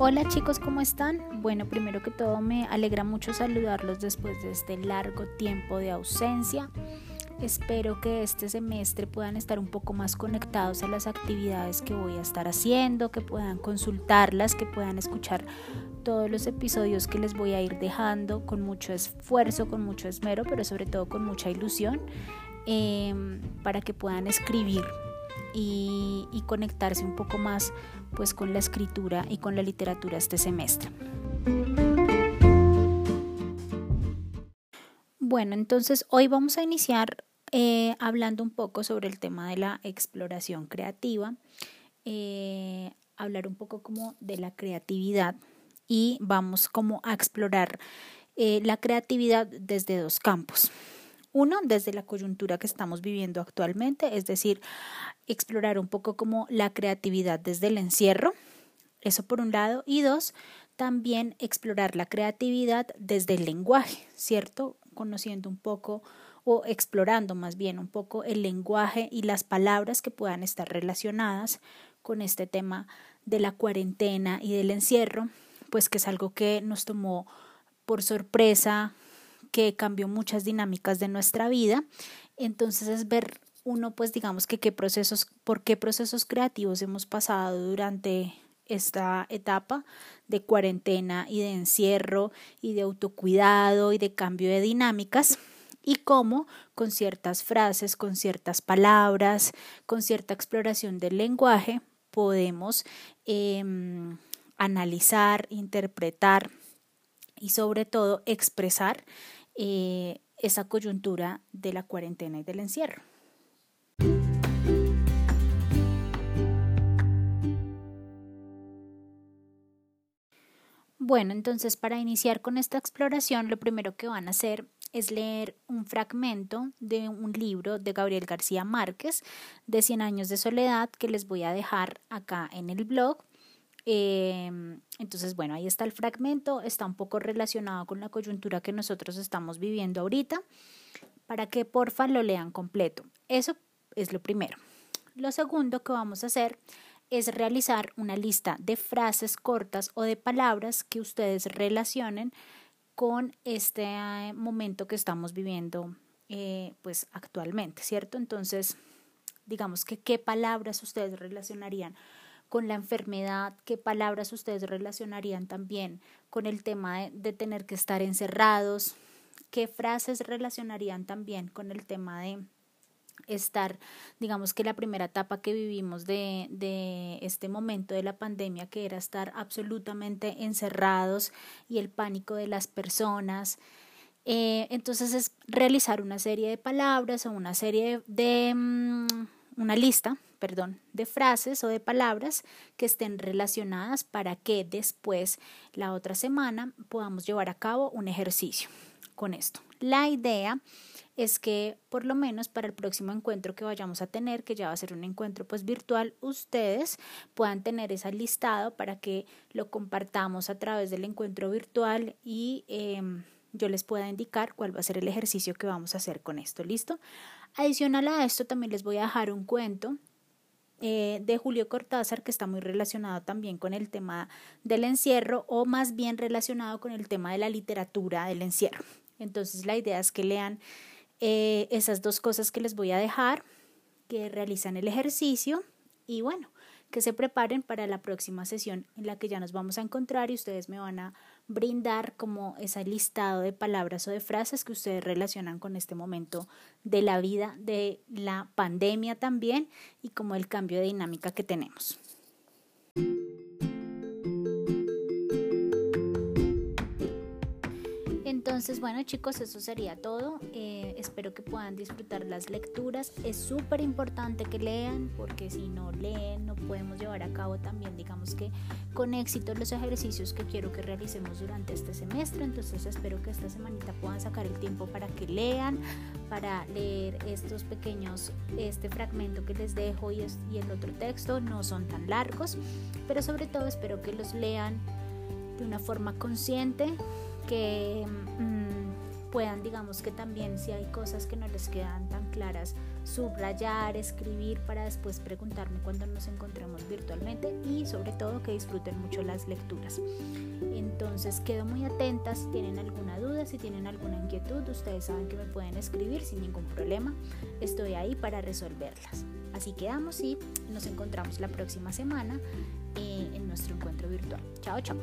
Hola chicos, ¿cómo están? Bueno, primero que todo me alegra mucho saludarlos después de este largo tiempo de ausencia. Espero que este semestre puedan estar un poco más conectados a las actividades que voy a estar haciendo, que puedan consultarlas, que puedan escuchar todos los episodios que les voy a ir dejando con mucho esfuerzo, con mucho esmero, pero sobre todo con mucha ilusión, em, para que puedan escribir y, conectarse un poco más pues con la escritura y con la literatura este semestre. Bueno, entonces hoy vamos a iniciar eh, hablando un poco sobre el tema de la exploración creativa, eh, hablar un poco como de la creatividad y vamos como a explorar eh, la creatividad desde dos campos. Uno, desde la coyuntura que estamos viviendo actualmente, es decir, explorar un poco como la creatividad desde el encierro, eso por un lado, y dos, también explorar la creatividad desde el lenguaje, ¿cierto? Conociendo un poco o explorando más bien un poco el lenguaje y las palabras que puedan estar relacionadas con este tema de la cuarentena y del encierro, pues que es algo que nos tomó por sorpresa, que cambió muchas dinámicas de nuestra vida. Entonces es ver uno, pues digamos que qué procesos, por qué procesos creativos hemos pasado durante esta etapa de cuarentena y de encierro y de autocuidado y de cambio de dinámicas y cómo con ciertas frases, con ciertas palabras, con cierta exploración del lenguaje podemos em, analizar, interpretar y sobre todo expresar eh, esa coyuntura de la cuarentena y del encierro. Bueno, entonces para iniciar con esta exploración, lo primero que van a hacer es leer un fragmento de un libro de Gabriel García Márquez de Cien años de soledad que les voy a dejar acá en el blog. Em, entonces, bueno, ahí está el fragmento, está un poco relacionado con la coyuntura que nosotros estamos viviendo ahorita, para que porfa lo lean completo. Eso es lo primero. Lo segundo que vamos a hacer es realizar una lista de frases cortas o de palabras que ustedes relacionen con este eh, momento que estamos viviendo eh, pues actualmente, ¿cierto? Entonces, digamos que qué palabras ustedes relacionarían con la enfermedad, qué palabras ustedes relacionarían también con el tema de, de tener que estar encerrados, qué frases relacionarían también con el tema de estar, digamos que la primera etapa que vivimos de, de, este momento de la pandemia, que era estar absolutamente encerrados y el pánico de las personas. Eh, entonces es realizar una serie de palabras o una serie de, mm, una lista, perdón, de frases o de palabras que estén relacionadas para que después, la otra semana, podamos llevar a cabo un ejercicio con esto. La idea es que por lo menos para el próximo encuentro que vayamos a tener, que ya va a ser un encuentro pues virtual, ustedes puedan tener ese listado para que lo compartamos a través del encuentro virtual y em, yo les pueda indicar cuál va a ser el ejercicio que vamos a hacer con esto, ¿listo? Adicional a esto también les voy a dejar un cuento eh, de Julio Cortázar que está muy relacionado también con el tema del encierro o más bien relacionado con el tema de la literatura del encierro. Entonces la idea es que lean eh, esas dos cosas que les voy a dejar, que realizan el ejercicio y bueno, que se preparen para la próxima sesión en la que ya nos vamos a encontrar y ustedes me van a brindar como ese listado de palabras o de frases que ustedes relacionan con este momento de la vida, de la pandemia también y como el cambio de dinámica que tenemos. Entonces, bueno chicos, eso sería todo. Eh, espero que puedan disfrutar las lecturas. Es súper importante que lean porque si no leen no podemos llevar a cabo también, digamos que con éxito los ejercicios que quiero que realicemos durante este semestre. Entonces espero que esta semanita puedan sacar el tiempo para que lean, para leer estos pequeños, este fragmento que les dejo y, y el otro texto. No son tan largos, pero sobre todo espero que los lean de una forma consciente que mm, puedan, digamos que también si hay cosas que no les quedan tan claras subrayar, escribir para después preguntarme cuando nos encontremos virtualmente y sobre todo que disfruten mucho las lecturas. Entonces quedo muy atenta si tienen alguna duda, si tienen alguna inquietud, ustedes saben que me pueden escribir sin ningún problema. Estoy ahí para resolverlas. Así quedamos y nos encontramos la próxima semana eh, en nuestro encuentro virtual. Chao, chao.